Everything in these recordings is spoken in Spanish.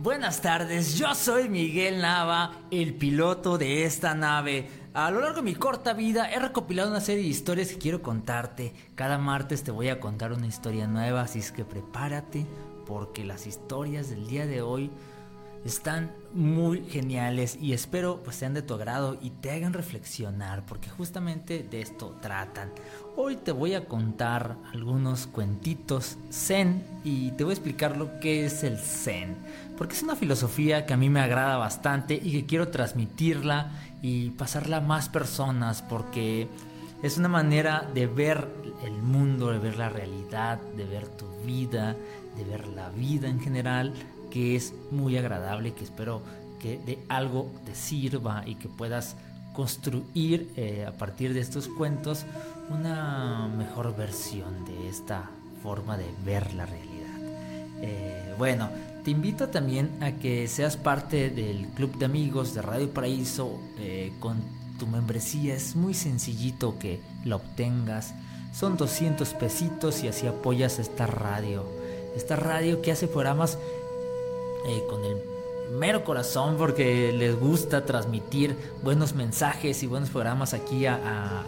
Buenas tardes, yo soy Miguel Nava, el piloto de esta nave. A lo largo de mi corta vida he recopilado una serie de historias que quiero contarte. Cada martes te voy a contar una historia nueva, así es que prepárate porque las historias del día de hoy están muy geniales y espero pues sean de tu agrado y te hagan reflexionar porque justamente de esto tratan. Hoy te voy a contar algunos cuentitos zen y te voy a explicar lo que es el zen porque es una filosofía que a mí me agrada bastante y que quiero transmitirla y pasarla a más personas porque es una manera de ver el mundo, de ver la realidad, de ver tu vida, de ver la vida en general que es muy agradable que espero que de algo te sirva y que puedas construir eh, a partir de estos cuentos una mejor versión de esta forma de ver la realidad. Eh, bueno, te invito también a que seas parte del club de amigos de Radio Paraíso eh, con tu membresía. Es muy sencillito que la obtengas. Son 200 pesitos y así apoyas esta radio. Esta radio que hace programas eh, con el mero corazón porque les gusta transmitir buenos mensajes y buenos programas aquí a,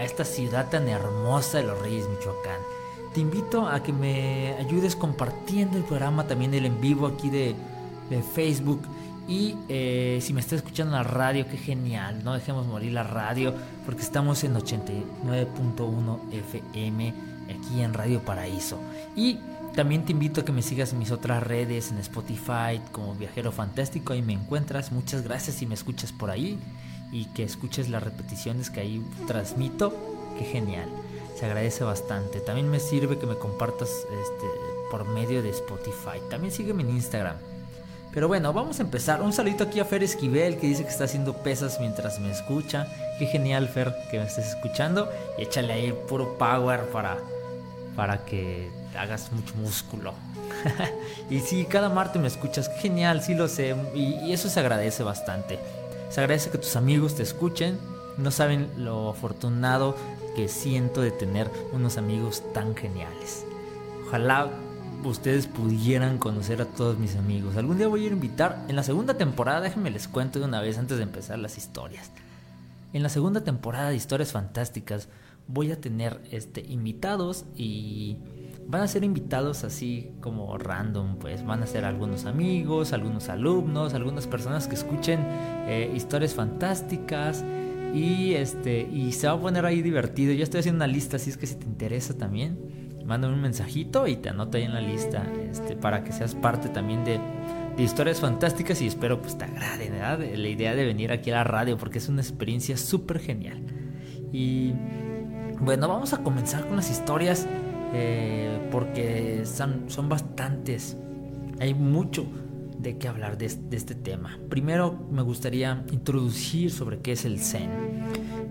esta ciudad tan hermosa de los Reyes Michoacán. Te invito a que me ayudes compartiendo el programa, también el en vivo aquí de, Facebook. Y eh, si me estás escuchando en la radio, qué genial, no dejemos morir la radio, porque estamos en 89.1 FM aquí en Radio Paraíso. Y también te invito a que me sigas en mis otras redes, en Spotify, como Viajero Fantástico, ahí me encuentras. Muchas gracias si me escuchas por ahí y que escuches las repeticiones que ahí transmito. Qué genial, se agradece bastante. También me sirve que me compartas este, por medio de Spotify. También sígueme en Instagram. Pero bueno, vamos a empezar. Un saludito aquí a Fer Esquivel que dice que está haciendo pesas mientras me escucha. Qué genial, Fer, que me estés escuchando. Y échale ahí puro power para, para que hagas mucho músculo. y si cada martes me escuchas, genial, sí lo sé. Y, eso se agradece bastante. Se agradece que tus amigos te escuchen. No saben lo afortunado que siento de tener unos amigos tan geniales. Ojalá ustedes pudieran conocer a todos mis amigos. Algún día voy a invitar. En la segunda temporada, déjenme les cuento de una vez antes de empezar las historias. En la segunda temporada de Historias Fantásticas voy a tener este, invitados y van a ser invitados así como random, pues van a ser algunos amigos, algunos alumnos, algunas personas que escuchen eh, historias fantásticas y este y se va a poner ahí divertido. Yo estoy haciendo una lista, así es que si te interesa también, mándame un mensajito y te anoto ahí en la lista, este, para que seas parte también de, historias fantásticas y espero pues te agrade. La idea de venir aquí a la radio porque es una experiencia súper genial. Y bueno, vamos a comenzar con las historias eh, porque son, son bastantes. Hay mucho de qué hablar de, este tema. Primero me gustaría introducir sobre qué es el Zen.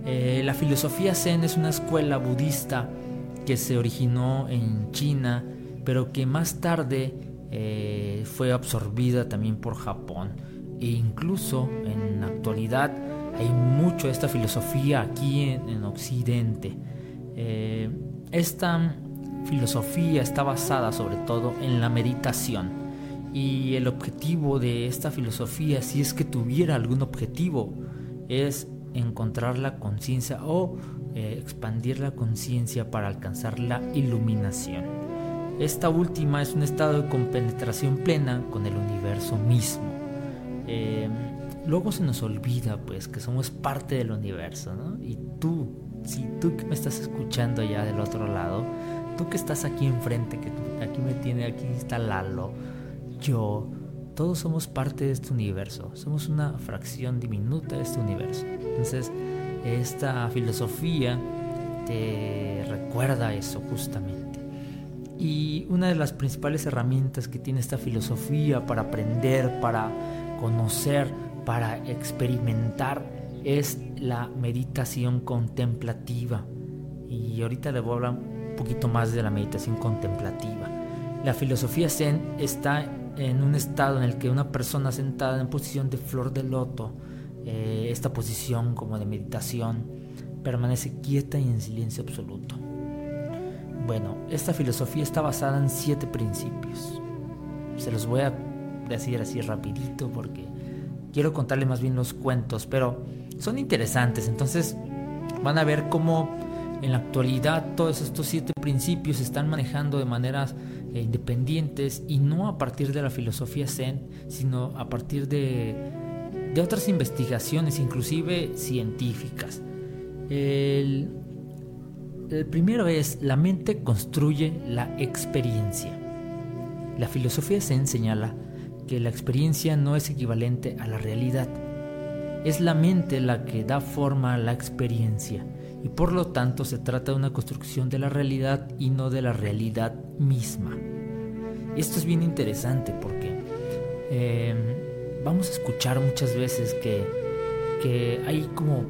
Eh, la filosofía Zen es una escuela budista que se originó en China, pero que más tarde eh, fue absorbida también por Japón. E incluso en la actualidad hay mucho de esta filosofía aquí en, Occidente. esta filosofía está basada sobre todo en la meditación. Y el objetivo de esta filosofía, si es que tuviera algún objetivo, es encontrar la conciencia o eh, expandir la conciencia para alcanzar la iluminación. Esta última es un estado de compenetración plena con el universo mismo. Em, luego se nos olvida pues que somos parte del universo, Y tú, si tú que me estás escuchando allá del otro lado, tú que estás aquí enfrente, que aquí me tiene, aquí está Lalo, yo, todos somos parte de este universo, somos una fracción diminuta de este universo. Entonces, esta filosofía te recuerda eso justamente. Y una de las principales herramientas que tiene esta filosofía para aprender, para conocer, para experimentar, es la meditación contemplativa. Y ahorita le voy a hablar un poquito más de la meditación contemplativa. La filosofía zen está en un estado en el que una persona sentada en posición de flor de loto, eh, esta posición como de meditación, permanece quieta y en silencio absoluto. Bueno, esta filosofía está basada en siete principios. Se los voy a decir así rapidito porque quiero contarle más bien los cuentos, pero son interesantes. Entonces van a ver cómo en la actualidad todos estos siete principios se están manejando de maneras eh, independientes y no a partir de la filosofía zen, sino a partir de, de otras investigaciones, inclusive científicas. El, el primero es, la mente construye la experiencia. La filosofía Zen señala que la experiencia no es equivalente a la realidad. Es la mente la que da forma a la experiencia y por lo tanto se trata de una construcción de la realidad y no de la realidad misma. Esto es bien interesante porque eh, vamos a escuchar muchas veces que, que hay como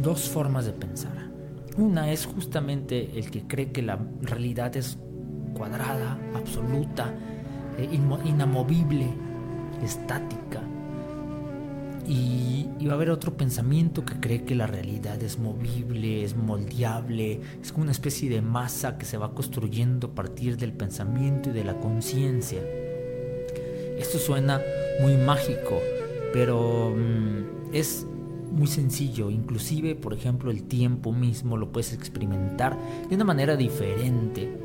dos formas de pensar. Una es justamente el que cree que la realidad es cuadrada, absoluta, eh, inamovible, estática. Y, va a haber otro pensamiento que cree que la realidad es movible, es moldeable, es como una especie de masa que se va construyendo a partir del pensamiento y de la conciencia. Esto suena muy mágico, pero mm, es muy sencillo, inclusive por ejemplo el tiempo mismo lo puedes experimentar de una manera diferente,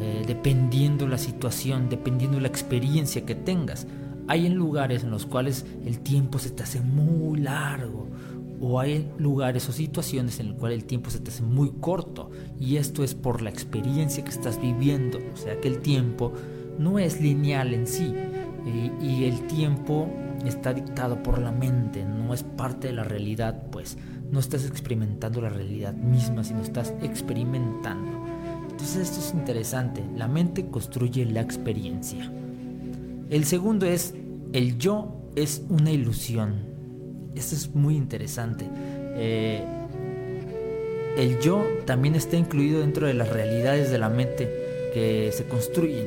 eh, dependiendo la situación, dependiendo la experiencia que tengas. Hay en lugares en los cuales el tiempo se te hace muy largo o hay lugares o situaciones en los cuales el tiempo se te hace muy corto y esto es por la experiencia que estás viviendo, o sea que el tiempo no es lineal en sí y el tiempo está dictado por la mente, no es parte de la realidad, pues no estás experimentando la realidad misma, sino estás experimentando. Entonces esto es interesante, la mente construye la experiencia. El segundo es, el yo es una ilusión. Esto es muy interesante. Eh, el yo también está incluido dentro de las realidades de la mente que se construyen.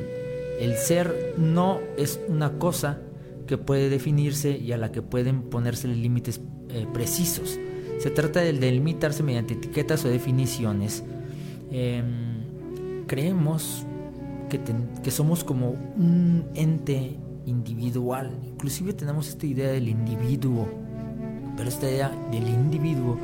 El ser no es una cosa que puede definirse y a la que pueden ponerse límites eh, precisos. Se trata de delimitarse mediante etiquetas o definiciones. Em, creemos que, que somos como un ente individual. Inclusive tenemos esta idea del individuo. Pero esta idea del individuo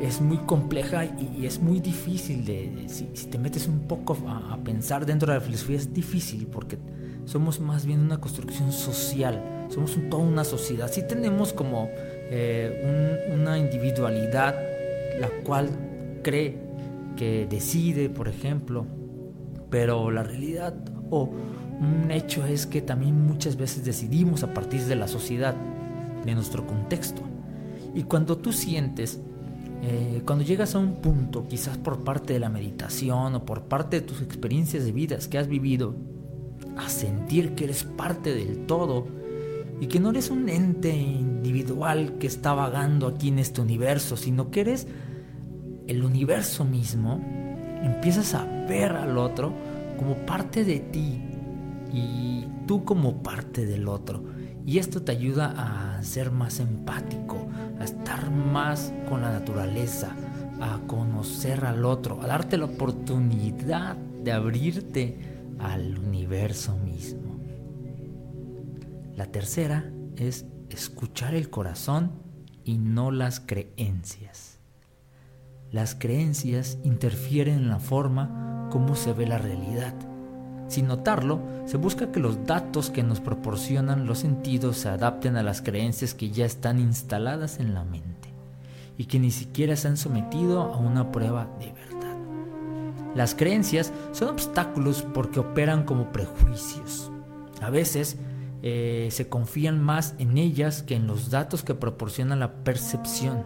es muy compleja y, es muy difícil de, si, te metes un poco a, pensar dentro de la filosofía es difícil porque somos más bien una construcción social, somos toda una sociedad. Sí tenemos como eh, una individualidad la cual cree que decide, por ejemplo, pero la realidad o un hecho es que también muchas veces decidimos a partir de la sociedad, de nuestro contexto. Y cuando tú sientes, eh, cuando llegas a un punto, quizás por parte de la meditación o por parte de tus experiencias de vidas que has vivido, a sentir que eres parte del todo y que no eres un ente individual que está vagando aquí en este universo, sino que eres el universo mismo, empiezas a ver al otro como parte de ti y tú como parte del otro. Y esto te ayuda a ser más empático, a estar más con la naturaleza, a conocer al otro, a darte la oportunidad de abrirte al universo mismo. La tercera es escuchar el corazón y no las creencias. Las creencias interfieren en la forma como se ve la realidad. Sin notarlo, se busca que los datos que nos proporcionan los sentidos se adapten a las creencias que ya están instaladas en la mente y que ni siquiera se han sometido a una prueba de verdad. Las creencias son obstáculos porque operan como prejuicios. A veces eh, se confían más en ellas que en los datos que proporciona la percepción.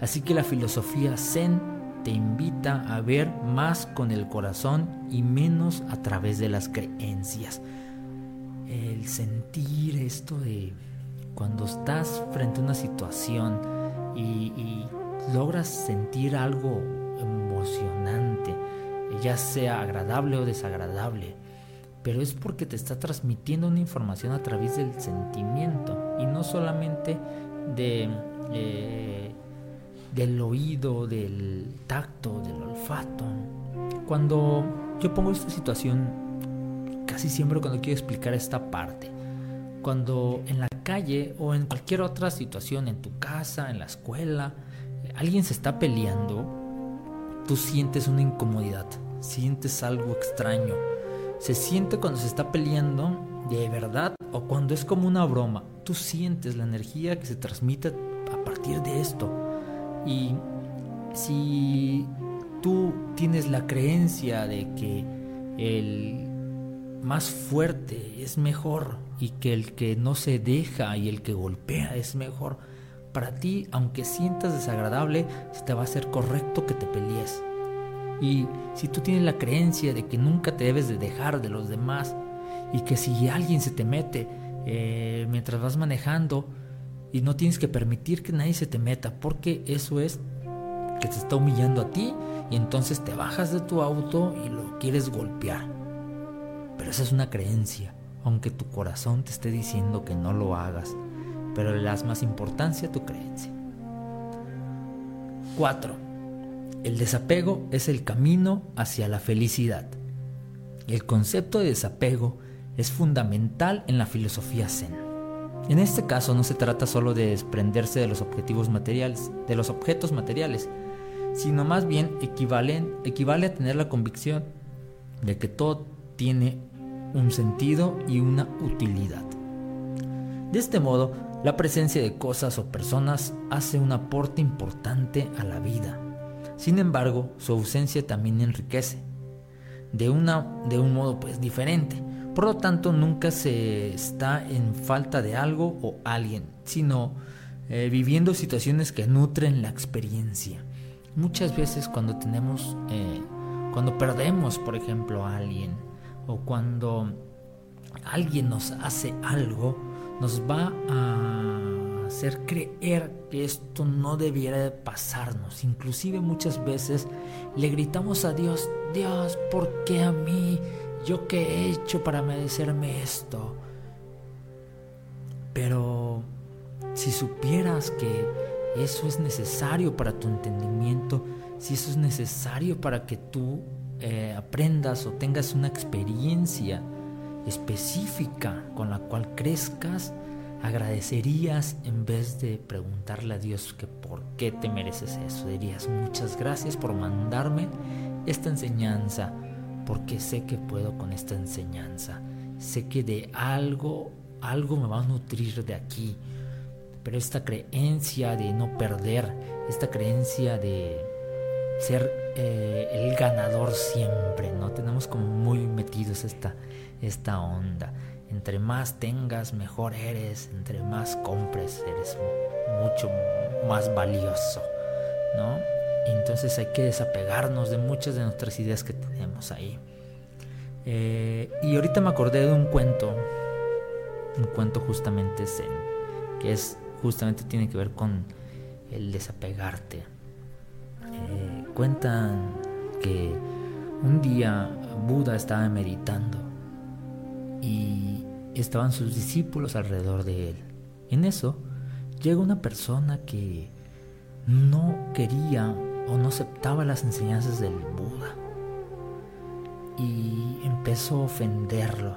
Así que la filosofía zen te invita a ver más con el corazón y menos a través de las creencias. El sentir esto de cuando estás frente a una situación y, logras sentir algo emocionante, ya sea agradable o desagradable, pero es porque te está transmitiendo una información a través del sentimiento y no solamente de eh, del oído, del tacto, del olfato. Cuando yo pongo esta situación, casi siempre cuando quiero explicar esta parte, cuando en la calle o en cualquier otra situación, en tu casa, en la escuela, alguien se está peleando, tú sientes una incomodidad, sientes algo extraño. Se siente cuando se está peleando de verdad o cuando es como una broma. Tú sientes la energía que se transmite a partir de esto. Y si tú tienes la creencia de que el más fuerte es mejor y que el que no se deja y el que golpea es mejor, para ti, aunque sientas desagradable, te va a hacer correcto que te pelees. Y si tú tienes la creencia de que nunca te debes de dejar de los demás y que si alguien se te mete eh, mientras vas manejando, y no tienes que permitir que nadie se te meta, porque eso es que te está humillando a ti y entonces te bajas de tu auto y lo quieres golpear. Pero esa es una creencia, aunque tu corazón te esté diciendo que no lo hagas, pero le das más importancia a tu creencia. 4. El desapego es el camino hacia la felicidad. El concepto de desapego es fundamental en la filosofía zen. En este caso no se trata solo de desprenderse de los objetivos materiales, de los objetos materiales, sino más bien equivale a tener la convicción de que todo tiene un sentido y una utilidad. De este modo, la presencia de cosas o personas hace un aporte importante a la vida. Sin embargo, su ausencia también enriquece, de, una, de un modo pues diferente por lo tanto, nunca se está en falta de algo o alguien, sino eh, viviendo situaciones que nutren la experiencia. Muchas veces cuando tenemos, eh, cuando perdemos, por ejemplo, a alguien, o cuando alguien nos hace algo, nos va a hacer creer que esto no debiera pasarnos. Inclusive muchas veces le gritamos a Dios, Dios, ¿por qué a mí? ¿Yo qué he hecho para merecerme esto? Pero si supieras que eso es necesario para tu entendimiento, si eso es necesario para que tú eh, aprendas o tengas una experiencia específica con la cual crezcas, agradecerías en vez de preguntarle a Dios que por qué te mereces eso. Dirías muchas gracias por mandarme esta enseñanza porque sé que puedo con esta enseñanza. Sé que de algo, algo me va a nutrir de aquí. Pero esta creencia de no perder, esta creencia de ser eh, el ganador siempre, ¿no? Tenemos como muy metidos esta, esta onda. Entre más tengas, mejor eres. Entre más compres, eres mucho más valioso, ¿no? Entonces hay que desapegarnos de muchas de nuestras ideas que tenemos ahí. Eh, y ahorita me acordé de un cuento, un cuento justamente zen, que es justamente tiene que ver con el desapegarte. Eh, cuentan que un día Buda estaba meditando y estaban sus discípulos alrededor de él. En eso llega una persona que no quería o no aceptaba las enseñanzas del Buda. Y empezó a ofenderlo.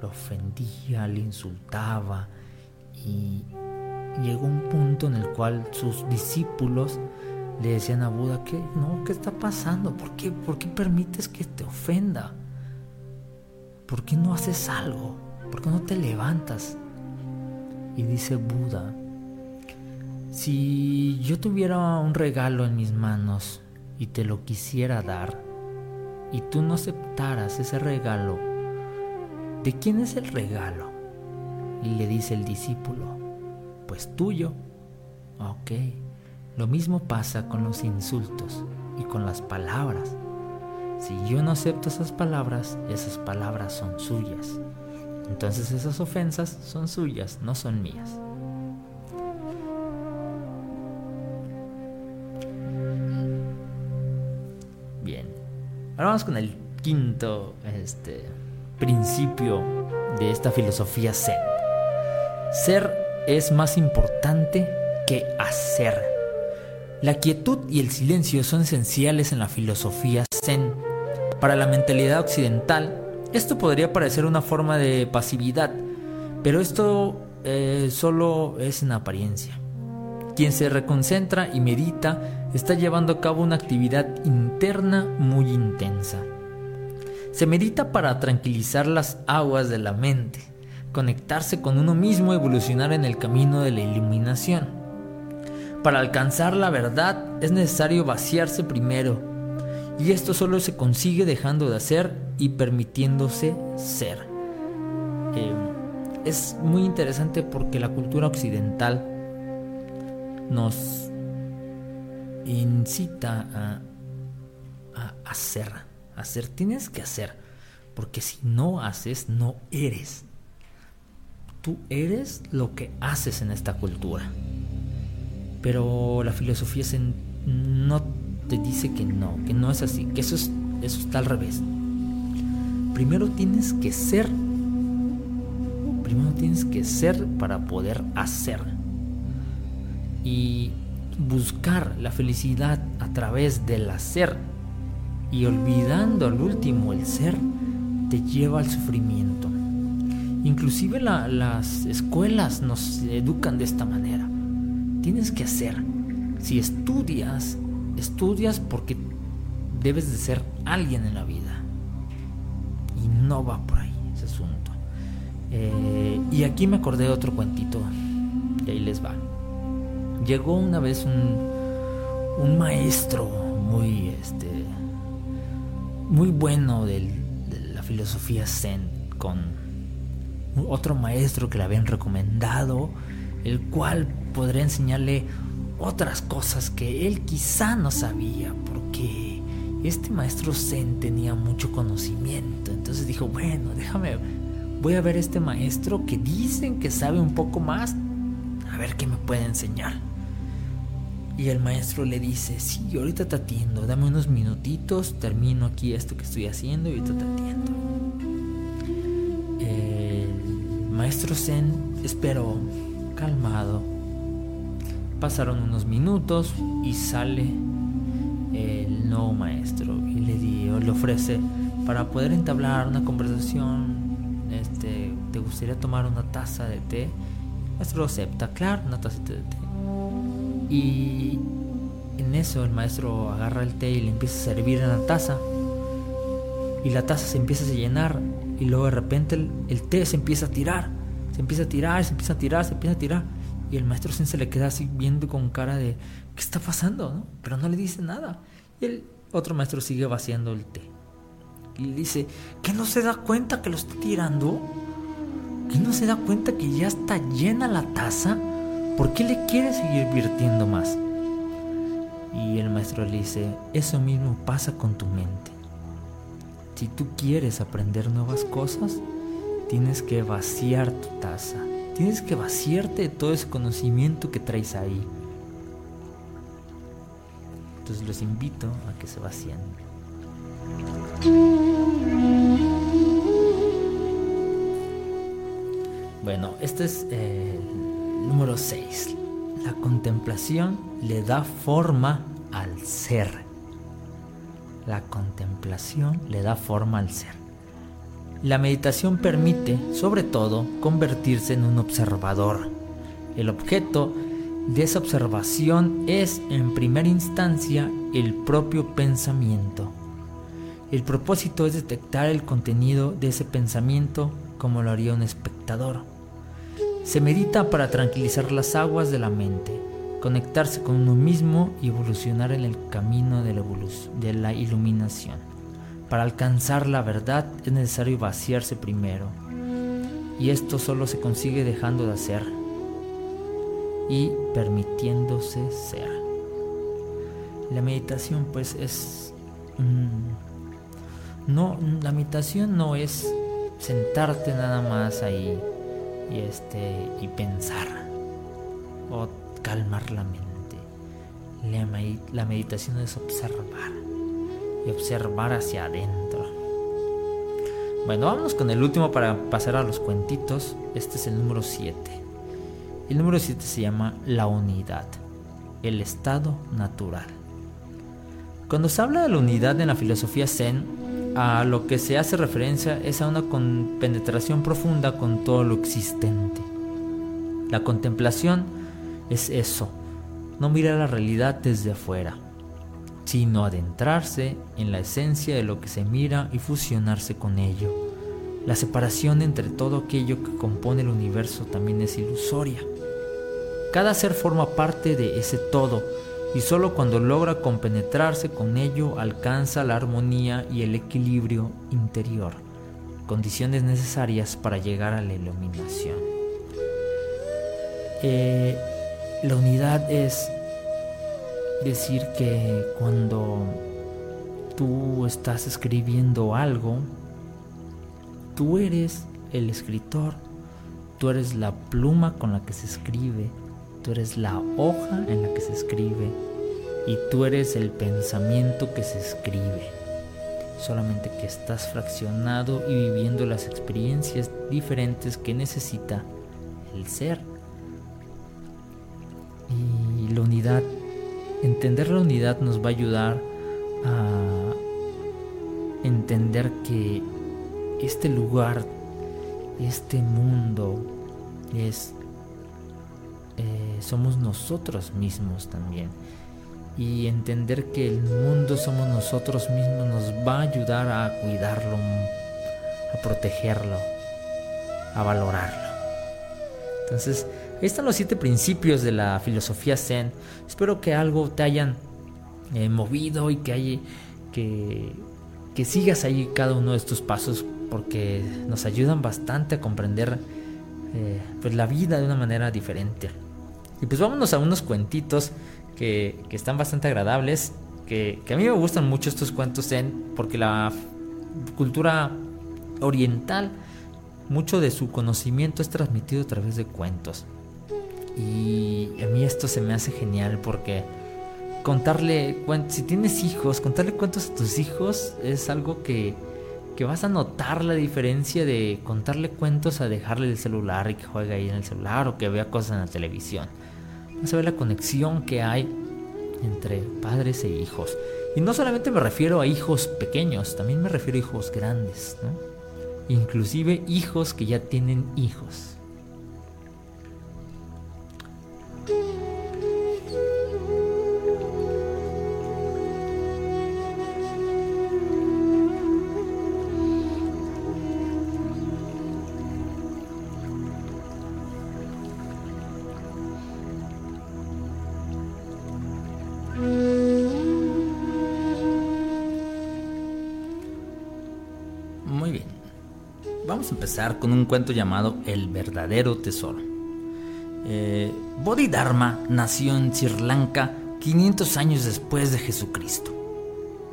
Lo ofendía, le insultaba y llegó un punto en el cual sus discípulos le decían a Buda que no, ¿qué está pasando? ¿Por qué, ¿Por qué permites que te ofenda? ¿Por qué no haces algo? ¿Por qué no te levantas? Y dice Buda, si yo tuviera un regalo en mis manos y te lo quisiera dar, y tú no aceptaras ese regalo, ¿de quién es el regalo? Y le dice el discípulo, pues tuyo. Ok, lo mismo pasa con los insultos y con las palabras. Si yo no acepto esas palabras, esas palabras son suyas. Entonces esas ofensas son suyas, no son mías. Ahora vamos con el quinto este, principio de esta filosofía Zen. Ser es más importante que hacer. La quietud y el silencio son esenciales en la filosofía Zen. Para la mentalidad occidental, esto podría parecer una forma de pasividad, pero esto eh, solo es en apariencia. Quien se reconcentra y medita está llevando a cabo una actividad interna muy intensa. Se medita para tranquilizar las aguas de la mente, conectarse con uno mismo, evolucionar en el camino de la iluminación. Para alcanzar la verdad es necesario vaciarse primero, y esto solo se consigue dejando de hacer y permitiéndose ser. Eh, es muy interesante porque la cultura occidental nos incita a, a hacer hacer, tienes que hacer. Porque si no haces, no eres. Tú eres lo que haces en esta cultura. Pero la filosofía no te dice que no, que no es así, que eso, es, eso está al revés. Primero tienes que ser. Primero tienes que ser para poder hacer. Y buscar la felicidad a través del hacer y olvidando al último el ser, te lleva al sufrimiento. Inclusive las escuelas nos educan de esta manera. Tienes que hacer. Si estudias, estudias porque debes de ser alguien en la vida. Y no va por ahí ese asunto. Eh, y aquí me acordé de otro cuentito. Y ahí les va. Llegó una vez un, un maestro muy este, muy bueno de la filosofía zen con otro maestro que le habían recomendado, el cual podría enseñarle otras cosas que él quizá no sabía, porque este maestro zen tenía mucho conocimiento. Entonces dijo, bueno, déjame, voy a ver este maestro que dicen que sabe un poco más, a ver qué me puede enseñar. Y el maestro le dice, sí, ahorita te atiendo, dame unos minutitos, termino aquí esto que estoy haciendo y ahorita te atiendo. El maestro Zen esperó, calmado. Pasaron unos minutos y sale el nuevo maestro y le, le ofrece para poder entablar una conversación, este, ¿te gustaría tomar una taza de té? El maestro acepta, claro, una taza de té y en eso el maestro agarra el té y le empieza a servir en la taza. Y la taza se empieza a llenar. Y luego de repente el, té se empieza a tirar. Se empieza a tirar, se empieza a tirar, se empieza a tirar. Y el maestro se le queda así viendo con cara de ¿qué está pasando? Pero no le dice nada. Y el otro maestro sigue vaciando el té. Y dice, ¿que no se da cuenta que lo está tirando? ¿Que no se da cuenta que ya está llena la taza? ¿Por qué le quiere seguir virtiendo más? Y el maestro le dice, eso mismo pasa con tu mente. Si tú quieres aprender nuevas cosas, tienes que vaciar tu taza. Tienes que vaciarte de todo ese conocimiento que traes ahí. Entonces los invito a que se vacíen. Bueno, este es el Número 6. La contemplación le da forma al ser. La contemplación le da forma al ser. La meditación permite, sobre todo, convertirse en un observador. El objeto de esa observación es, en primera instancia, el propio pensamiento. El propósito es detectar el contenido de ese pensamiento como lo haría un espectador. Se medita para tranquilizar las aguas de la mente, conectarse con uno mismo y evolucionar en el camino de la, iluminación. Para alcanzar la verdad es necesario vaciarse primero, y esto solo se consigue dejando de hacer y permitiéndose ser. La meditación pues es... no, la meditación no es sentarte nada más ahí y, este, y pensar o calmar la mente. La, meditación es observar y observar hacia adentro. Bueno, vamos con el último para pasar a los cuentitos. Este es el número 7. El número 7 se llama la unidad, el estado natural. Cuando se habla de la unidad en la filosofía zen, a lo que se hace referencia es a una penetración profunda con todo lo existente. La contemplación es eso, no mirar la realidad desde afuera, sino adentrarse en la esencia de lo que se mira y fusionarse con ello. La separación entre todo aquello que compone el universo también es ilusoria. Cada ser forma parte de ese todo y solo cuando logra compenetrarse con ello alcanza la armonía y el equilibrio interior, condiciones necesarias para llegar a la iluminación. Eh, la unidad es decir que cuando tú estás escribiendo algo, tú eres el escritor, tú eres la pluma con la que se escribe, tú eres la hoja en la que se escribe y tú eres el pensamiento que se escribe. Solamente que estás fraccionado y viviendo las experiencias diferentes que necesita el ser. Y la unidad, entender la unidad nos va a ayudar a entender que este lugar, este mundo es somos nosotros mismos también. Y entender que el mundo somos nosotros mismos nos va a ayudar a cuidarlo, a protegerlo, a valorarlo. Entonces, ahí están los siete principios de la filosofía Zen. Espero que algo te hayan eh, movido y que, hay, que, que sigas ahí cada uno de estos pasos porque nos ayudan bastante a comprender eh, pues la vida de una manera diferente. Y pues vámonos a unos cuentitos que, están bastante agradables, que, a mí me gustan mucho estos cuentos zen, porque la cultura oriental, mucho de su conocimiento es transmitido a través de cuentos. Y a mí esto se me hace genial porque contarle, si tienes hijos, contarle cuentos a tus hijos es algo que, que vas a notar la diferencia de contarle cuentos a dejarle el celular y que juegue ahí en el celular o que vea cosas en la televisión se ve la conexión que hay entre padres e hijos. Y no solamente me refiero a hijos pequeños, también me refiero a hijos grandes, Inclusive hijos que ya tienen hijos. Con un cuento llamado El verdadero tesoro. Eh, Bodhidharma nació en Sri Lanka 500 años después de Jesucristo.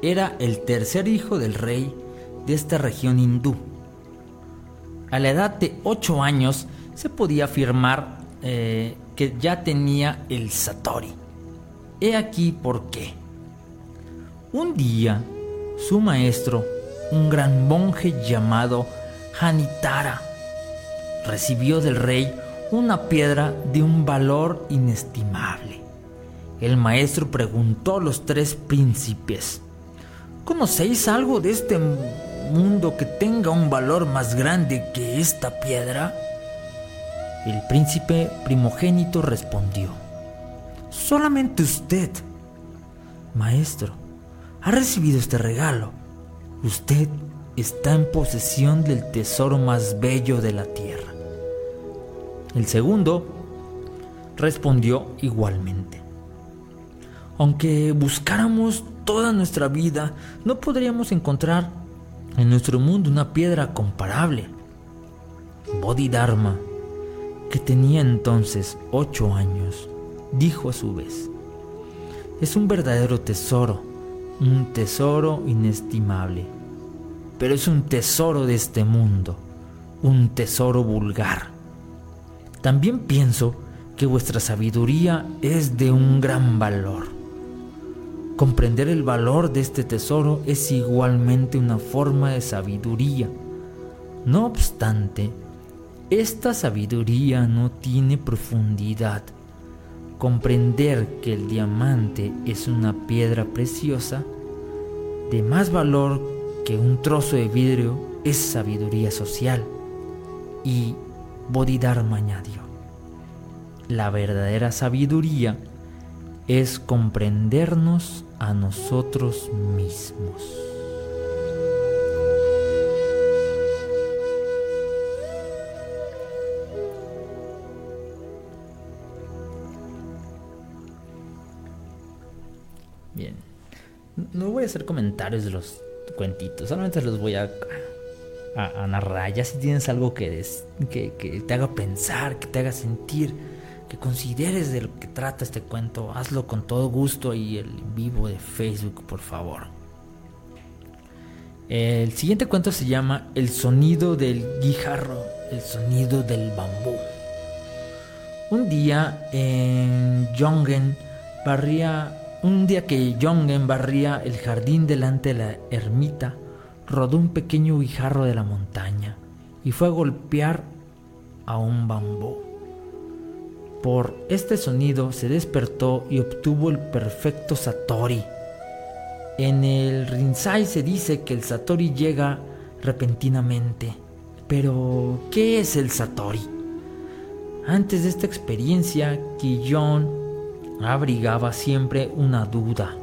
Era el tercer hijo del rey de esta región hindú. A la edad de 8 años se podía afirmar eh, que ya tenía el Satori. He aquí por qué. Un día, su maestro, un gran monje llamado Hanitara recibió del rey una piedra de un valor inestimable. El maestro preguntó a los tres príncipes, ¿conocéis algo de este mundo que tenga un valor más grande que esta piedra? El príncipe primogénito respondió, solamente usted, maestro, ha recibido este regalo. Usted está en posesión del tesoro más bello de la tierra. El segundo respondió igualmente. Aunque buscáramos toda nuestra vida, no podríamos encontrar en nuestro mundo una piedra comparable. Bodhidharma, que tenía entonces ocho años, dijo a su vez, es un verdadero tesoro, un tesoro inestimable. Pero es un tesoro de este mundo, un tesoro vulgar. También pienso que vuestra sabiduría es de un gran valor. Comprender el valor de este tesoro es igualmente una forma de sabiduría. No obstante, esta sabiduría no tiene profundidad. Comprender que el diamante es una piedra preciosa, de más valor que un trozo de vidrio, es sabiduría social. Y Bodhidharma añadió, la verdadera sabiduría es comprendernos a nosotros mismos. Bien, no voy a hacer comentarios de los cuentitos, solamente los voy a, narrar. Ya si tienes algo que, que, que te haga pensar, que te haga sentir, que consideres de lo que trata este cuento, hazlo con todo gusto y el vivo de Facebook, por favor. El siguiente cuento se llama El sonido del guijarro, el sonido del bambú. Un día en Jongen barría, un día que Jongen barría el jardín delante de la ermita, rodó un pequeño guijarro de la montaña y fue a golpear a un bambú. Por este sonido se despertó y obtuvo el perfecto Satori. En el Rinzai se dice que el Satori llega repentinamente. Pero, ¿qué es el Satori? Antes de esta experiencia, Kiyon abrigaba siempre una duda.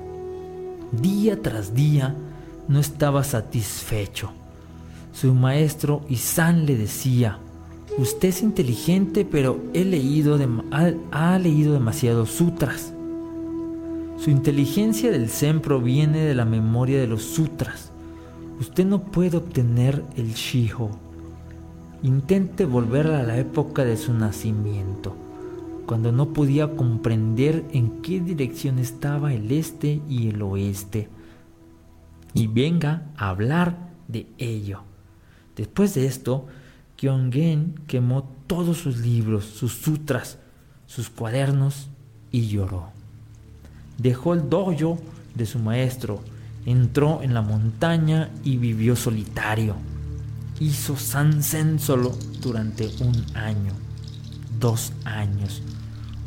Día tras día no estaba satisfecho. Su maestro Isan le decía, Usted es inteligente, pero leído ha, leído demasiados sutras. Su inteligencia del Zen proviene de la memoria de los sutras. Usted no puede obtener el Shiho. Intente volver a la época de su nacimiento, cuando no podía comprender en qué dirección estaba el este y el oeste, y venga a hablar de ello. Después de esto, Kyongen quemó todos sus libros, sus sutras, sus cuadernos y lloró. Dejó el dojo de su maestro, entró en la montaña y vivió solitario. Hizo Sansen solo durante un año, dos años.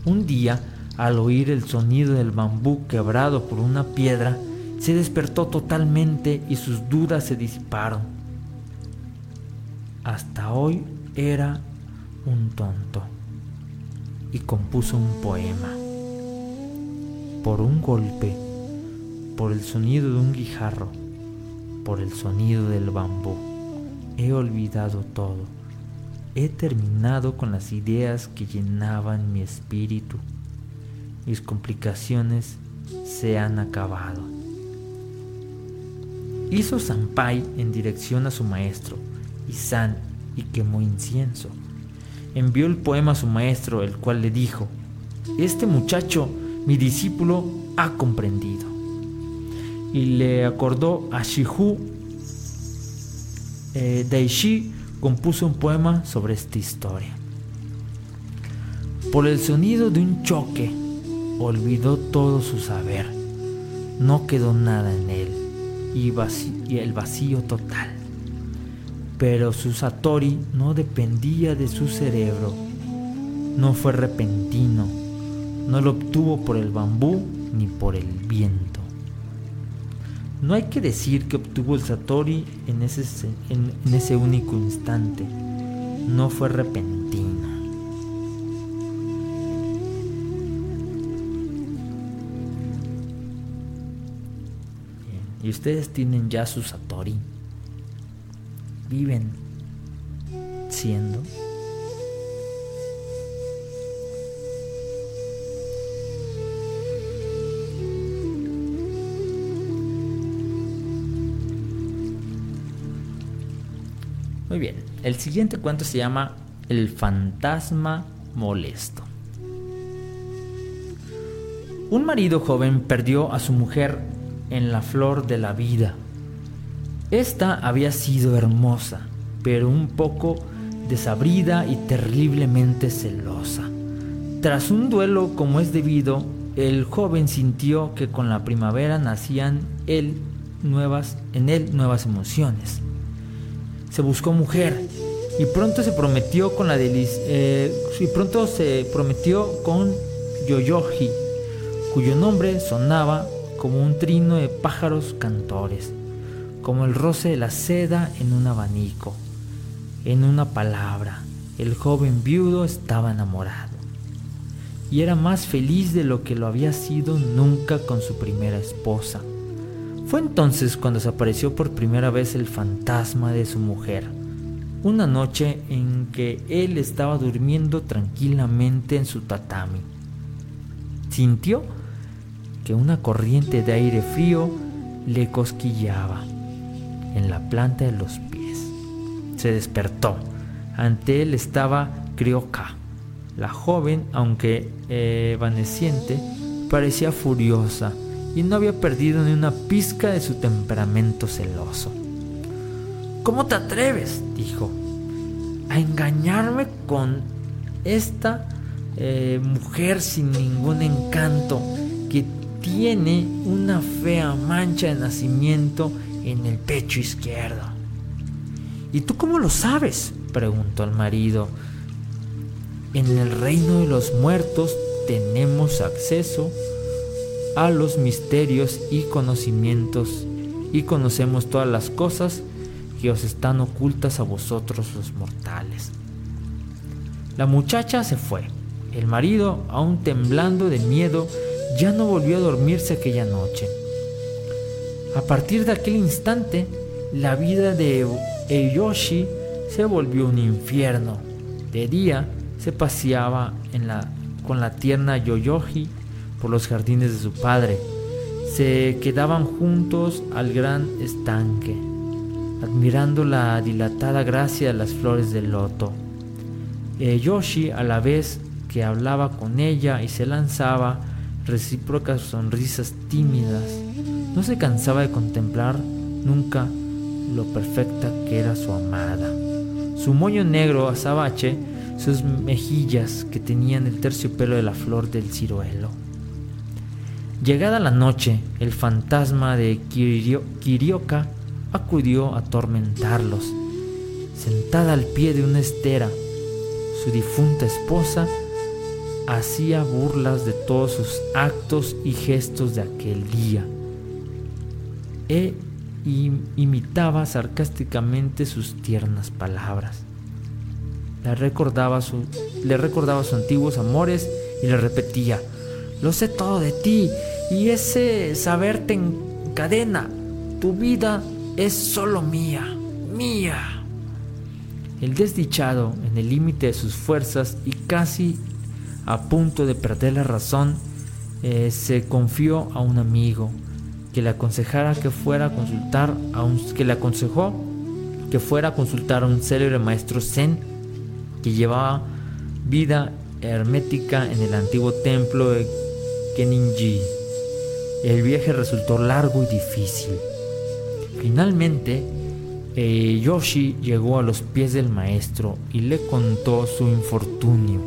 Un día, al oír el sonido del bambú quebrado por una piedra, se despertó totalmente y sus dudas se disiparon hasta hoy era un tonto y compuso un poema. Por un golpe, por el sonido de un guijarro, por el sonido del bambú, he olvidado todo. He terminado con las ideas que llenaban mi espíritu. Mis complicaciones se han acabado. Hizo Zampai en dirección a su maestro y san y quemó incienso. Envió el poema a su maestro, el cual le dijo, Este muchacho, mi discípulo, ha comprendido. Y le acordó a Shihu. Eh, Daishi compuso un poema sobre esta historia. Por el sonido de un choque, olvidó todo su saber. No quedó nada en él y, el vacío total pero su Satori no dependía de su cerebro. No fue repentino, no lo obtuvo por el bambú ni por el viento. No hay que decir que obtuvo el Satori en ese, único instante. No fue repentino. ¿Y ustedes tienen ya su Satori? viven siendo. Muy bien, el siguiente cuento se llama El fantasma molesto. Un marido joven perdió a su mujer en la flor de la vida. Esta había sido hermosa, pero un poco desabrida y terriblemente celosa. Tras un duelo como es debido, el joven sintió que con la primavera nacían él nuevas, en él nuevas emociones. Se buscó mujer y pronto se prometió con la eh, y pronto se prometió con Yoyoji, cuyo nombre sonaba como un trino de pájaros cantores, como el roce de la seda en un abanico. En una palabra, el joven viudo estaba enamorado y era más feliz de lo que lo había sido nunca con su primera esposa. Fue entonces cuando se apareció por primera vez el fantasma de su mujer, una noche en que él estaba durmiendo tranquilamente en su tatami. Sintió que una corriente de aire frío le cosquillaba en la planta de los pies. Se despertó. Ante él estaba Crioca. La joven, aunque evanesciente, parecía furiosa y no había perdido ni una pizca de su temperamento celoso. ¿Cómo te atreves? dijo, a engañarme con esta eh, mujer sin ningún encanto que tiene una fea mancha de nacimiento en el pecho izquierdo. ¿Y tú cómo lo sabes? preguntó el marido. En el reino de los muertos tenemos acceso a los misterios y conocimientos y conocemos todas las cosas que os están ocultas a vosotros los mortales. La muchacha se fue. El marido, aún temblando de miedo, ya no volvió a dormirse aquella noche. A partir de aquel instante, la vida de Eyoshi se volvió un infierno. De día se paseaba con la tierna Yoyoji por los jardines de su padre. Se quedaban juntos al gran estanque, admirando la dilatada gracia de las flores del loto. Yoshi, a la vez que hablaba con ella y se lanzaba recíprocas sonrisas tímidas, no se cansaba de contemplar nunca lo perfecta que era su amada. Su moño negro azabache, sus mejillas que tenían el terciopelo de la flor del ciruelo. Llegada la noche, el fantasma de Kirioka acudió a atormentarlos. Sentada al pie de una estera, su difunta esposa hacía burlas de todos sus actos y gestos de aquel día e imitaba sarcásticamente sus tiernas palabras. Recordaba, su, le recordaba sus antiguos amores y le repetía, lo sé todo de ti y ese saber te encadena, tu vida es solo mía, mía. El desdichado, en el límite de sus fuerzas y casi a punto de perder la razón, eh, se confió a un amigo que le aconsejara que fuera a consultar a un, que le aconsejó que fuera a consultar a un célebre maestro zen que llevaba vida hermética en el antiguo templo de Keninji. El viaje resultó largo y difícil. Finalmente, eh, Yoshi llegó a los pies del maestro y le contó su infortunio.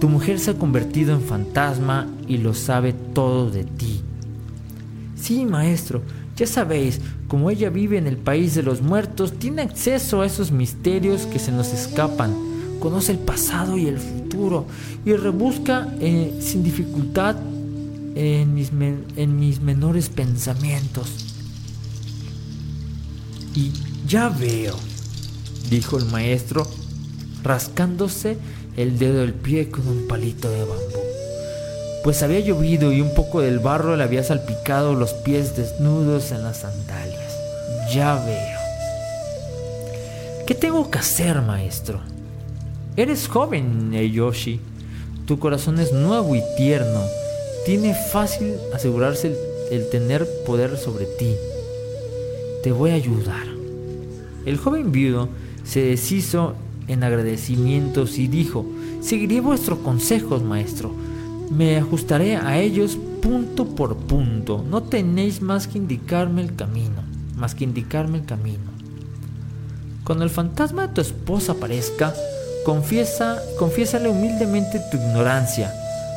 Tu mujer se ha convertido en fantasma y lo sabe todo de ti. Sí, maestro, ya sabéis, como ella vive en el país de los muertos, tiene acceso a esos misterios que se nos escapan, conoce el pasado y el futuro y rebusca eh, sin dificultad en mis, en mis menores pensamientos. Y ya veo, dijo el maestro, rascándose el dedo del pie con un palito de bambú. Pues había llovido y un poco del barro le había salpicado los pies desnudos en las sandalias. Ya veo. ¿Qué tengo que hacer, maestro? Eres joven, Yoshi. Tu corazón es nuevo y tierno. Tiene fácil asegurarse el, tener poder sobre ti. Te voy a ayudar. El joven viudo se deshizo en agradecimientos y dijo, seguiré vuestros consejos, maestro, me ajustaré a ellos punto por punto. No tenéis más que indicarme el camino, más que indicarme el camino. Cuando el fantasma de tu esposa aparezca, confiesa, confiésale humildemente tu ignorancia,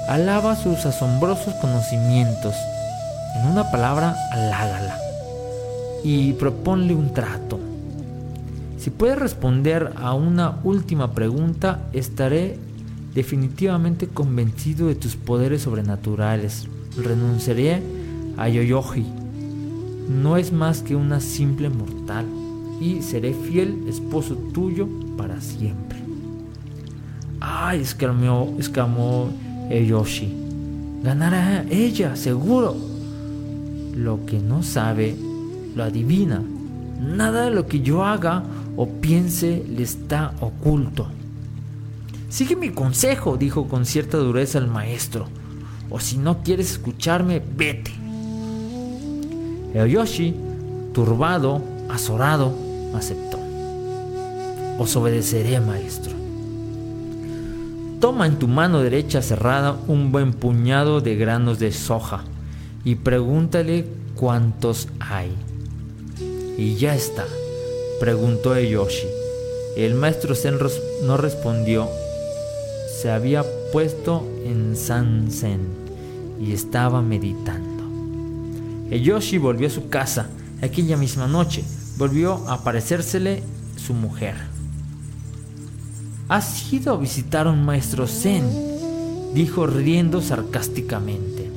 alaba sus asombrosos conocimientos. En una palabra, halágala y proponle un trato. Si puedes responder a una última pregunta, estaré definitivamente convencido de tus poderes sobrenaturales. Renunciaré a Yoyoji. No es más que una simple mortal y seré fiel esposo tuyo para siempre. Ay, exclamó, exclamó Yoshi. Ganará ella, seguro. Lo que no sabe, lo adivina. Nada de lo que yo haga o piense le está oculto. Sigue mi consejo, dijo con cierta dureza el maestro. O si no quieres escucharme, vete. Yoshi, turbado, azorado, aceptó. Os obedeceré, maestro. Toma en tu mano derecha cerrada un buen puñado de granos de soja y pregúntale cuántos hay. Y ya está, preguntó Yoshi. El maestro Zen no respondió. Se había puesto en San-Zen y estaba meditando. Yoshi volvió a su casa aquella misma noche. Volvió a aparecérsele su mujer. ¿Has ido a visitar a un maestro Zen? dijo riendo sarcásticamente.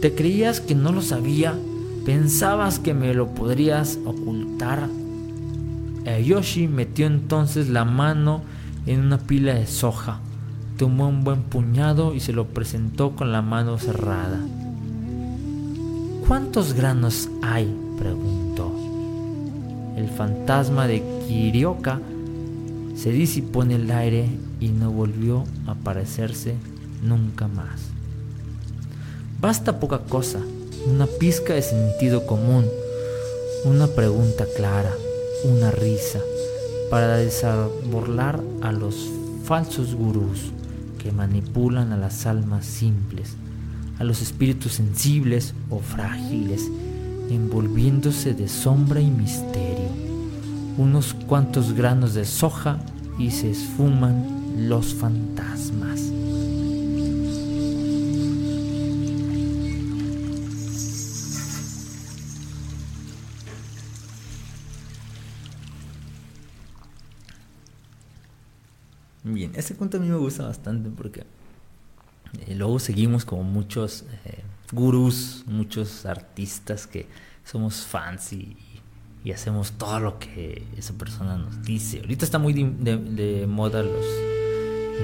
¿Te creías que no lo sabía? ¿Pensabas que me lo podrías ocultar? Yoshi metió entonces la mano en una pila de soja, tomó un buen puñado y se lo presentó con la mano cerrada. ¿Cuántos granos hay? preguntó. El fantasma de Kirioka se disipó en el aire y no volvió a aparecerse nunca más. Basta poca cosa, una pizca de sentido común, una pregunta clara, una risa, para desaborlar a los falsos gurús que manipulan a las almas simples, a los espíritus sensibles o frágiles, envolviéndose de sombra y misterio. Unos cuantos granos de soja y se esfuman los fantasmas. Bien, este cuento a mí me gusta bastante porque eh, luego seguimos como muchos eh, gurús, muchos artistas que somos fans y, hacemos todo lo que esa persona nos dice. Ahorita está muy de, moda los,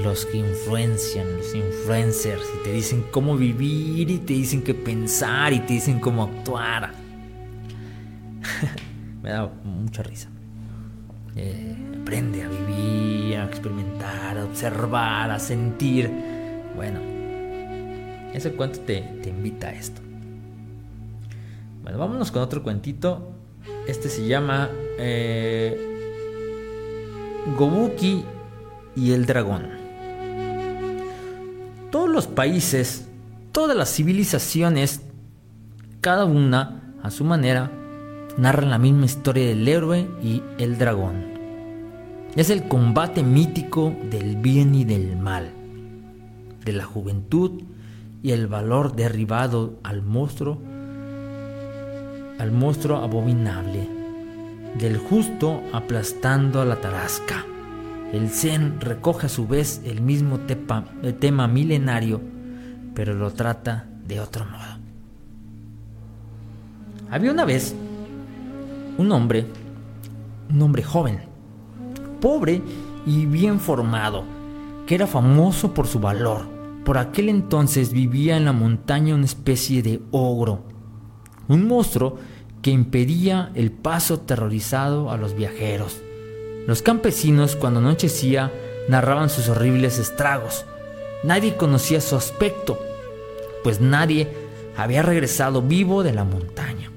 los que influencian, los influencers, y te dicen cómo vivir, y te dicen qué pensar, y te dicen cómo actuar. Me da mucha risa. Eh, aprende a vivir, a experimentar, a observar, a sentir. Bueno, ese cuento te, invita a esto. Bueno, vámonos con otro cuentito. Este se llama eh, Gobuki y el dragón. Todos los países, todas las civilizaciones, cada una a su manera, narran la misma historia del héroe y el dragón. Es el combate mítico del bien y del mal, de la juventud y el valor derribado al monstruo, al monstruo abominable, del justo aplastando a la tarasca. El Zen recoge a su vez el mismo tema milenario, pero lo trata de otro modo. Había una vez un hombre, un hombre joven, pobre y bien formado, que era famoso por su valor. Por aquel entonces vivía en la montaña una especie de ogro, un monstruo que impedía el paso aterrorizado a los viajeros. Los campesinos, cuando anochecía, narraban sus horribles estragos. Nadie conocía su aspecto, pues nadie había regresado vivo de la montaña.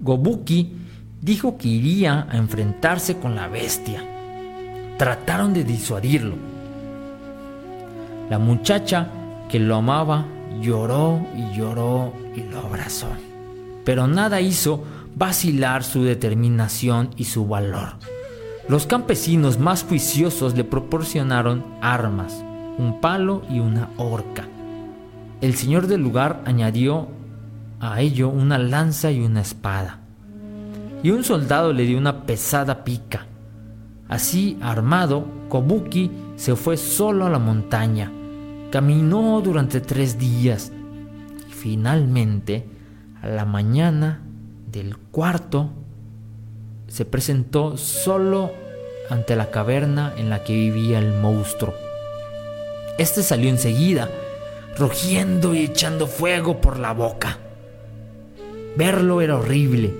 Gobuki dijo que iría a enfrentarse con la bestia. Trataron de disuadirlo. La muchacha que lo amaba lloró y lloró lo abrazó. Pero nada hizo vacilar su determinación y su valor. Los campesinos más juiciosos le proporcionaron armas, un palo y una horca. El señor del lugar añadió a ello una lanza y una espada. Y un soldado le dio una pesada pica. Así, armado, Kobuki se fue solo a la montaña. Caminó durante tres días finalmente, a la mañana del cuarto, se presentó solo ante la caverna en la que vivía el monstruo. Este salió enseguida, rugiendo y echando fuego por la boca. Verlo era horrible,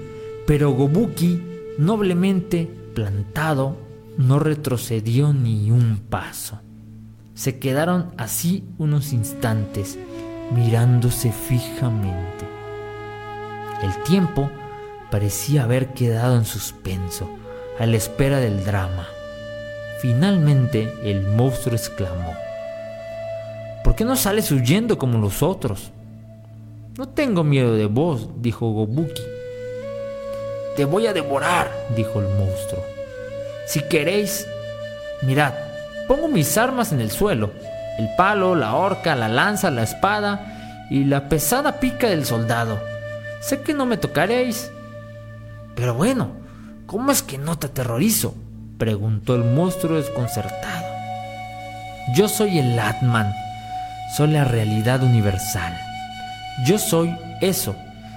pero Gobuki, noblemente plantado, no retrocedió ni un paso. Se quedaron así unos instantes, mirándose fijamente. El tiempo parecía haber quedado en suspenso, a la espera del drama. Finalmente el monstruo exclamó, ¿Por qué no sales huyendo como los otros? No tengo miedo de vos, dijo Gobuki. Te voy a devorar, dijo el monstruo. Si queréis, mirad, pongo mis armas en el suelo, el palo, la horca, la lanza, la espada y la pesada pica del soldado. Sé que no me tocaréis, pero bueno, ¿cómo es que no te aterrorizo? preguntó el monstruo desconcertado. Yo soy el Atman, soy la realidad universal. Yo soy eso.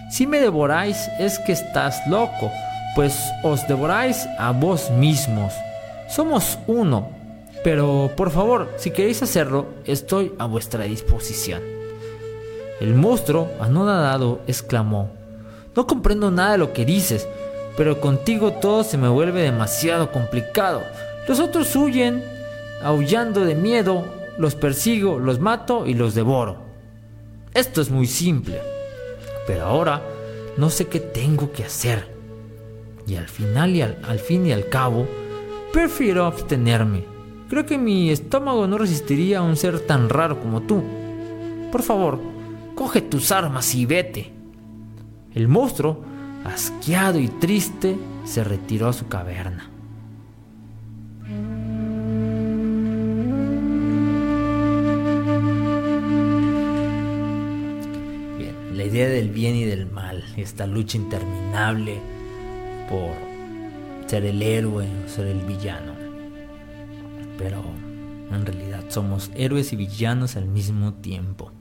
Si me devoráis es que estás loco, pues os devoráis a vos mismos. Somos uno, pero por favor, si queréis hacerlo, estoy a vuestra disposición. El monstruo, anonadado, exclamó, No comprendo nada de lo que dices, pero contigo todo se me vuelve demasiado complicado. Los otros huyen, aullando de miedo, los persigo, los mato y los devoro. Esto es muy simple, pero ahora no sé qué tengo que hacer. Y al final y al, al fin y al cabo, prefiero abstenerme. Creo que mi estómago no resistiría a un ser tan raro como tú. Por favor, coge tus armas y vete. El monstruo asqueado y triste, se retiró a su caverna. Bien, la idea del bien y del mal, esta lucha interminable por ser el héroe o ser el villano. Pero en realidad somos héroes y villanos al mismo tiempo.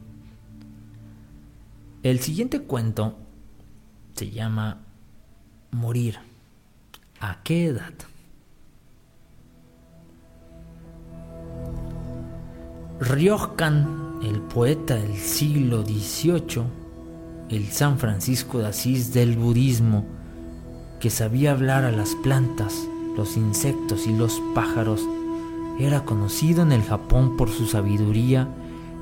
El siguiente cuento se llama Morir. ¿A qué edad? Ryokan, el poeta del siglo XVIII, el San Francisco de Asís del budismo, que sabía hablar a las plantas, los insectos y los pájaros, era conocido en el Japón por su sabiduría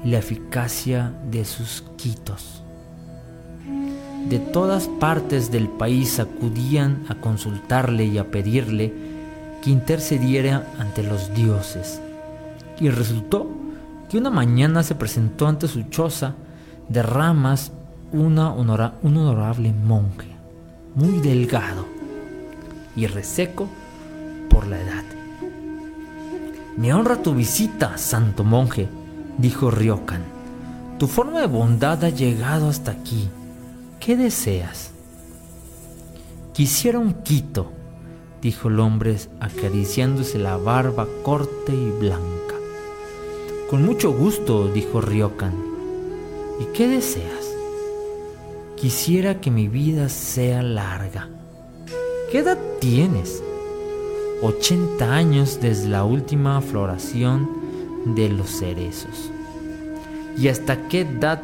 y la eficacia de sus quitos de todas partes del país acudían a consultarle y a pedirle que intercediera ante los dioses. Y resultó que una mañana se presentó ante su choza de ramas un honorable monje, muy delgado y reseco por la edad. Me honra tu visita, santo monje, dijo Ryokan. Tu forma de bondad ha llegado hasta aquí ¿Qué deseas? Quisiera un quito, dijo el hombre acariciándose la barba corta y blanca. Con mucho gusto, dijo Ryokan. ¿Y qué deseas? Quisiera que mi vida sea larga. ¿Qué edad tienes? 80 años desde la última floración de los cerezos. ¿Y hasta qué edad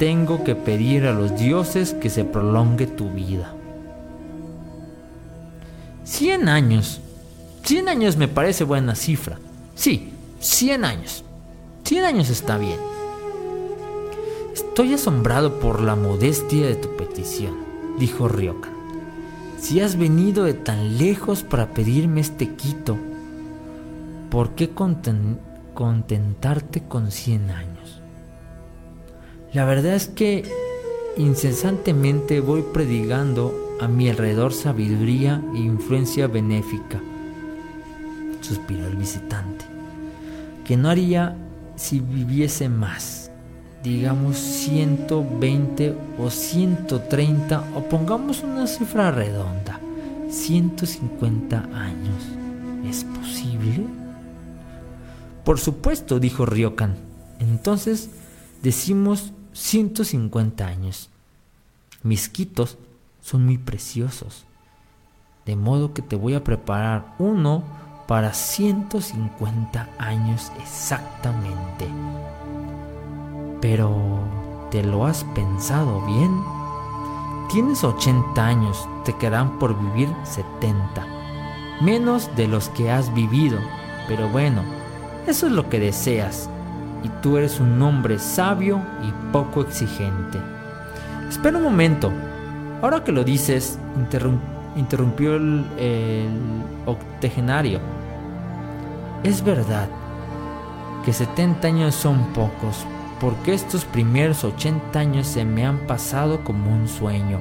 tengo que pedir a los dioses que se prolongue tu vida. Cien años. Cien años me parece buena cifra. Sí, cien años. Cien años está bien. Estoy asombrado por la modestia de tu petición, dijo Ryokan. Si has venido de tan lejos para pedirme este quito, ¿por qué contentarte con 100 años. La verdad es que incesantemente voy predicando a mi alrededor sabiduría e influencia benéfica, suspiró el visitante, que no haría si viviese más, digamos 120 o 130 o pongamos una cifra redonda, 150 años. ¿Es posible? Por supuesto, dijo Ryokan. Entonces decimos 150 años. Mis quitos son muy preciosos. De modo que te voy a preparar uno para 150 años exactamente. Pero, ¿te lo has pensado bien? Tienes 80 años, te quedan por vivir 70. Menos de los que has vivido. Pero bueno, eso es lo que deseas y tú eres un hombre sabio y poco exigente. Espera un momento. Ahora que lo dices, interrumpió el, el octogenario. Es verdad que 70 años son pocos, porque estos primeros 80 años se me han pasado como un sueño.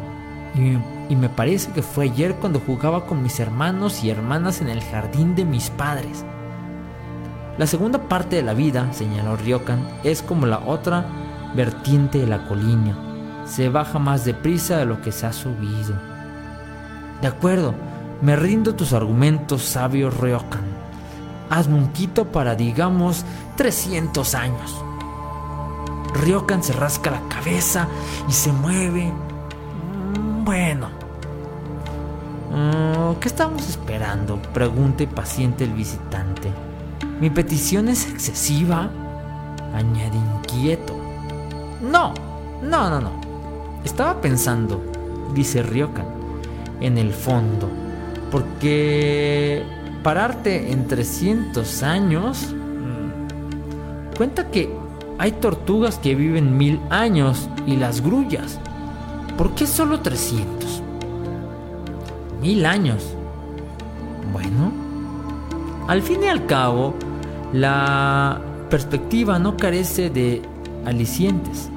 Y, me parece que fue ayer cuando jugaba con mis hermanos y hermanas en el jardín de mis padres. La segunda parte de la vida, señaló Ryokan, es como la otra vertiente de la colina. Se baja más deprisa de lo que se ha subido. De acuerdo, me rindo tus argumentos, sabio Ryokan. Hazme un quito para, digamos, 300 años. Ryokan se rasca la cabeza y se mueve. Mm, bueno. Mm, ¿Qué estamos esperando? Pregunta paciente el visitante. Mi petición es excesiva, añade inquieto. No, no, no, no. Estaba pensando, dice Ryokan, en el fondo, porque pararte en 300 años... Mm, cuenta que hay tortugas que viven mil años y las grullas. ¿Por qué solo 300? Mil años. Bueno, al fin y al cabo, la perspectiva no carece de alicientes.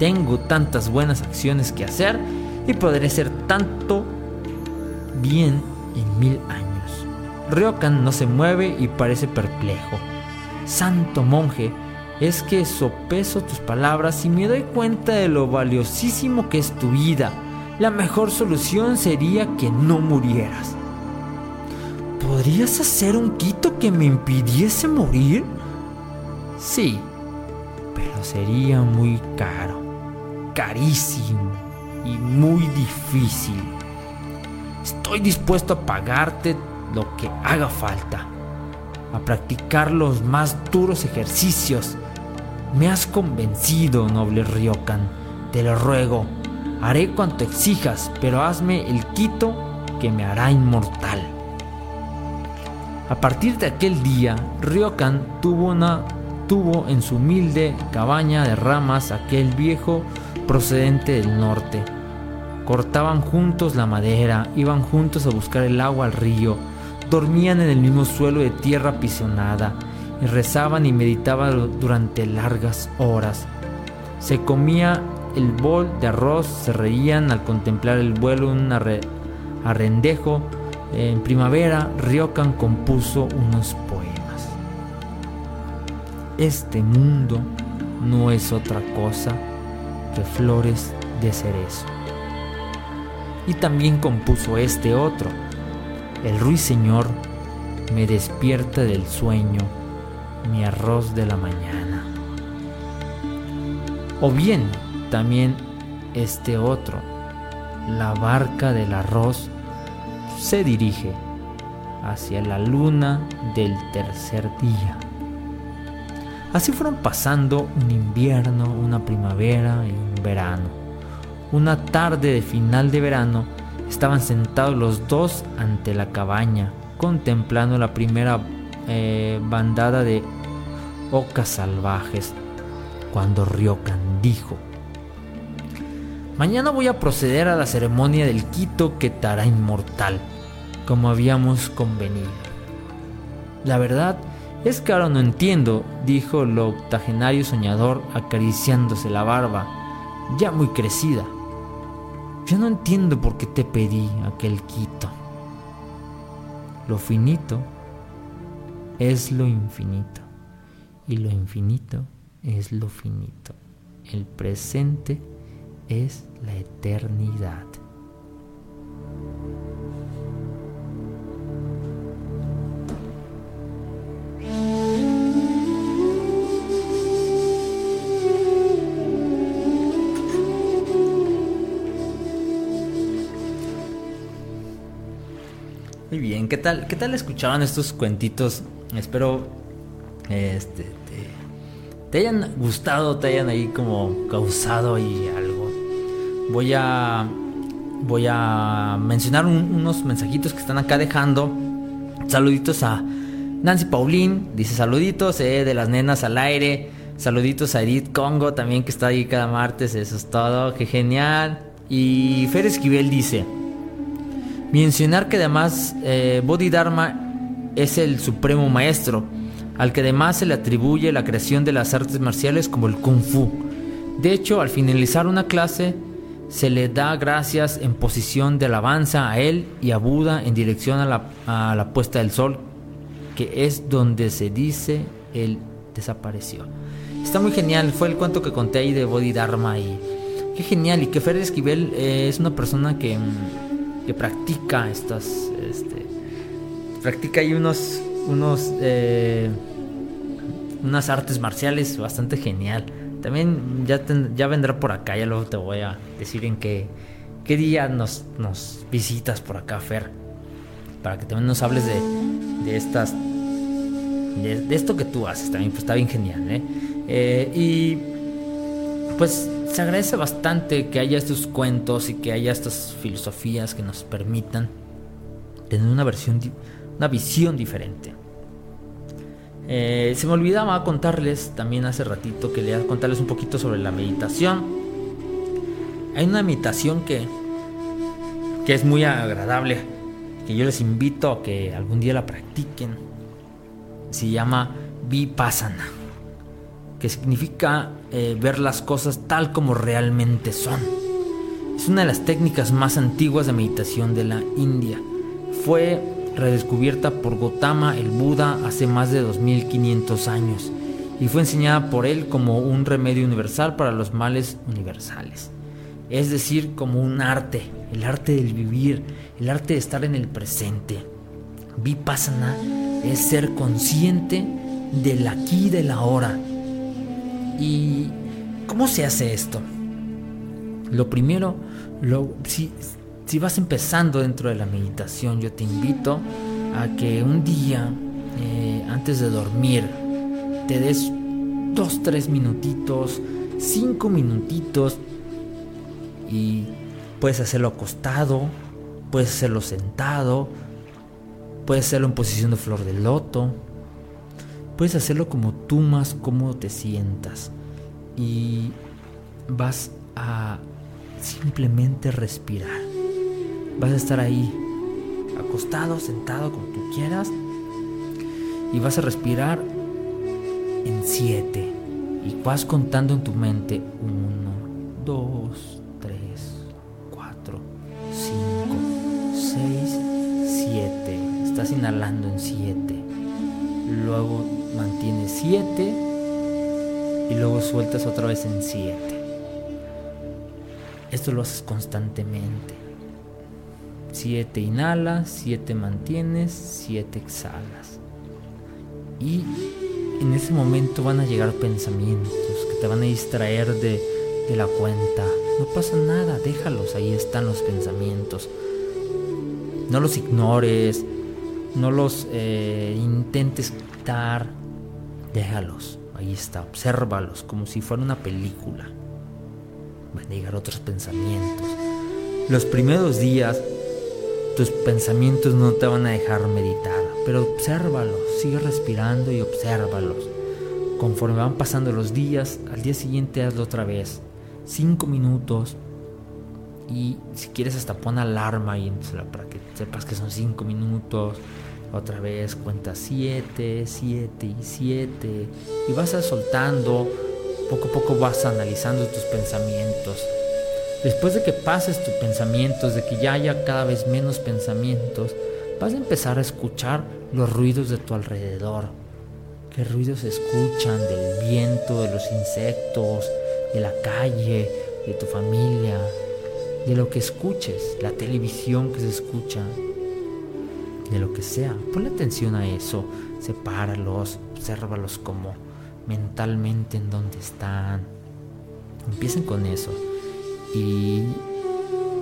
Tengo tantas buenas acciones que hacer y podré hacer tanto bien en mil años. Ryokan no se mueve y parece perplejo. Santo monje, es que sopeso tus palabras y me doy cuenta de lo valiosísimo que es tu vida. La mejor solución sería que no murieras. ¿Podrías hacer un quito que me impidiese morir? Sí, pero sería muy caro, carísimo y muy difícil. Estoy dispuesto a pagarte lo que haga falta, a practicar los más duros ejercicios. Me has convencido, noble Ryokan, te lo ruego. Haré cuanto exijas, pero hazme el quito que me hará inmortal. A partir de aquel día, Ryokan tuvo, una, tuvo en su humilde cabaña de ramas aquel viejo procedente del norte. Cortaban juntos la madera, iban juntos a buscar el agua al río, dormían en el mismo suelo de tierra apisonada y rezaban y meditaban durante largas horas. Se comía el bol de arroz, se reían al contemplar el vuelo un arrendejo en primavera, Ryokan compuso unos poemas. Este mundo no es otra cosa que flores de cerezo. Y también compuso este otro. El ruiseñor me despierta del sueño, mi arroz de la mañana. O bien, también este otro, la barca del arroz se dirige hacia la luna del tercer día. Así fueron pasando un invierno, una primavera y un verano. Una tarde de final de verano estaban sentados los dos ante la cabaña, contemplando la primera eh, bandada de ocas salvajes, cuando Ryokan dijo, Mañana voy a proceder a la ceremonia del quito que te hará inmortal como habíamos convenido. La verdad Es que ahora no entiendo, dijo el octogenario soñador acariciándose la barba, ya muy crecida. Yo no entiendo por qué te pedí aquel quito. Lo finito es lo infinito y lo infinito es lo finito. El presente es la eternidad. ¿Qué tal, qué tal escuchaban estos cuentitos? Espero este, te, hayan gustado, te hayan ahí como causado ahí algo. Voy a voy a mencionar unos mensajitos que están acá dejando. Saluditos a Nancy Paulín, dice saluditos eh, de las nenas al aire. Saluditos a Edith Congo también que está ahí cada martes, eso es todo, qué genial. Y Fer Esquivel dice, Mencionar que además eh, Bodhidharma es el supremo maestro, al que además se le atribuye la creación de las artes marciales como el kung fu. De hecho, al finalizar una clase, se le da gracias en posición de alabanza a él y a Buda en dirección a la, a la puesta del sol, que es donde se dice él desapareció. Está muy genial, fue el cuento que conté ahí de Bodhidharma y qué genial y que Fer Esquivel eh, es una persona que mm, que practica estas, este, practica ahí unos, unos, eh, unas artes marciales bastante genial. También ya, ya vendrá por acá, ya luego te voy a decir en qué, qué día nos, nos visitas por acá, Fer, para que también nos hables de, de estas, de, esto que tú haces también, pues está bien genial, ¿eh? eh y pues se agradece bastante que haya estos cuentos y que haya estas filosofías que nos permitan tener una, versión, una visión diferente. Eh, se me olvidaba contarles también hace ratito que a contarles un poquito sobre la meditación. Hay una meditación que, que es muy agradable, que yo les invito a que algún día la practiquen. Se llama Vipassana que significa eh, ver las cosas tal como realmente son. Es una de las técnicas más antiguas de meditación de la India. Fue redescubierta por Gautama el Buda hace más de 2500 años y fue enseñada por él como un remedio universal para los males universales. Es decir, como un arte, el arte del vivir, el arte de estar en el presente. Vipassana es ser consciente del aquí y del ahora ¿Y cómo se hace esto? Lo primero, si vas empezando dentro de la meditación, yo te invito a que un día, eh, antes de dormir, te des dos, tres minutitos, cinco minutitos y puedes hacerlo acostado, puedes hacerlo sentado, puedes hacerlo en posición de flor de loto, Puedes hacerlo como tú más cómodo te sientas y vas a simplemente respirar. Vas a estar ahí, acostado, sentado, como tú quieras, y vas a respirar en siete. Y vas contando en tu mente uno, dos, tres, cuatro, cinco, seis, siete. Estás inhalando en siete. Luego mantienes 7 y luego sueltas otra vez en 7. Esto lo haces constantemente. 7 inhalas, 7 mantienes, 7 exhalas. Y en ese momento van a llegar pensamientos que te van a distraer de, de la cuenta. No pasa nada, déjalos, ahí están los pensamientos. No los ignores, no los eh, intentes quitar, déjalos, ahí está, obsérvalos como si fuera una película. Van a llegar otros pensamientos. Los primeros días tus pensamientos no te van a dejar meditar, pero obsérvalos, sigue respirando y obsérvalos. Conforme van pasando los días, al día siguiente hazlo otra vez. Cinco minutos. Y si quieres hasta pon alarma y para que sepas que son cinco minutos Otra vez cuenta 7, 7 y 7. Y vas soltando, poco a poco vas analizando tus pensamientos. Después de que pases tus pensamientos, de que ya haya cada vez menos pensamientos, vas a empezar a escuchar los ruidos de tu alrededor. ¿Qué ruidos se escuchan del viento, de los insectos, de la calle, de tu familia, de lo que escuches, la televisión que se escucha, de lo que sea. Ponle atención a eso, sepáralos, obsérvalos como mentalmente en dónde están. Empiecen con eso. Y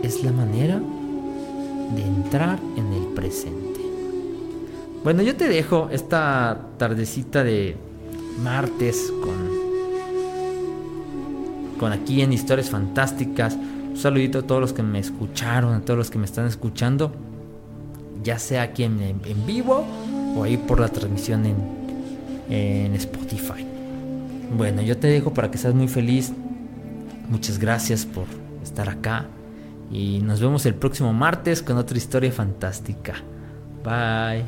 es la manera de entrar en el presente. Bueno, yo te dejo esta tardecita de martes con con aquí en Historias Fantásticas. Un saludito a todos los que me escucharon, a todos los que me están escuchando, ya sea aquí en, en vivo o ahí por la transmisión en, en Spotify. Bueno, yo te dejo para que seas muy feliz. Muchas gracias por estar acá. Y nos vemos el próximo martes con otra historia fantástica. Bye.